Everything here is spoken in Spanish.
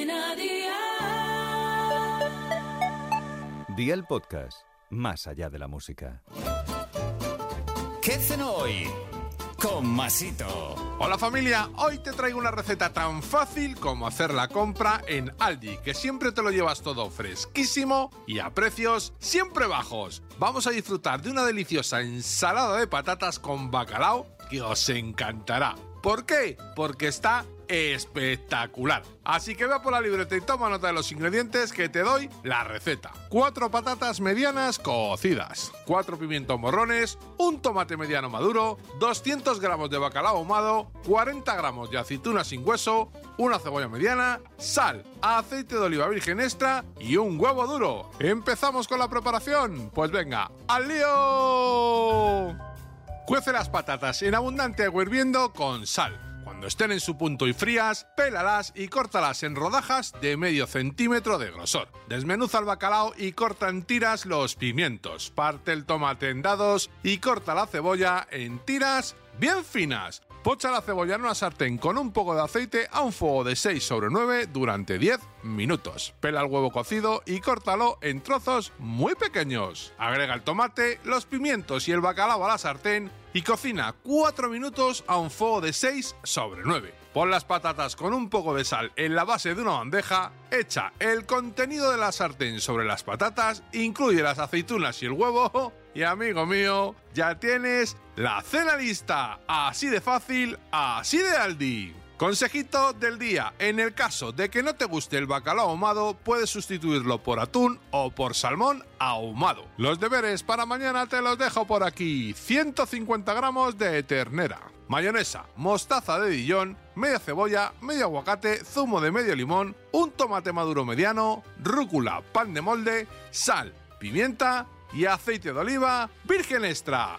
Cadena Dial. Día el podcast, más allá de la música. ¿Qué cenó hoy? Con Masito. Hola familia, hoy te traigo una receta tan fácil como hacer la compra en Aldi, que siempre te lo llevas todo fresquísimo y a precios siempre bajos. Vamos a disfrutar de una deliciosa ensalada de patatas con bacalao que os encantará. ¿Por qué? Porque está espectacular. Así que ve por la libreta y toma nota de los ingredientes que te doy la receta. 4 patatas medianas cocidas, 4 pimientos morrones, un tomate mediano maduro, 200 gramos de bacalao ahumado, 40 gramos de aceituna sin hueso, una cebolla mediana, sal, aceite de oliva virgen extra y un huevo duro. ¿Empezamos con la preparación? Pues venga, ¡al lío! Cuece las patatas en abundante agua hirviendo con sal. Cuando estén en su punto y frías, pélalas y córtalas en rodajas de medio centímetro de grosor. Desmenuza el bacalao y corta en tiras los pimientos. Parte el tomate en dados y corta la cebolla en tiras bien finas. Pocha la cebolla en una sartén con un poco de aceite a un fuego de 6 sobre 9 durante 10 minutos. Pela el huevo cocido y córtalo en trozos muy pequeños. Agrega el tomate, los pimientos y el bacalao a la sartén y cocina 4 minutos a un fuego de 6 sobre 9. Pon las patatas con un poco de sal en la base de una bandeja, echa el contenido de la sartén sobre las patatas, incluye las aceitunas y el huevo y amigo mío, ya tienes la cena lista. Así de fácil, así de Aldi. Consejito del día, en el caso de que no te guste el bacalao ahumado, puedes sustituirlo por atún o por salmón ahumado. Los deberes para mañana te los dejo por aquí. 150 gramos de ternera, mayonesa, mostaza de Dijon, media cebolla, medio aguacate, zumo de medio limón, un tomate maduro mediano, rúcula, pan de molde, sal, pimienta y aceite de oliva virgen extra.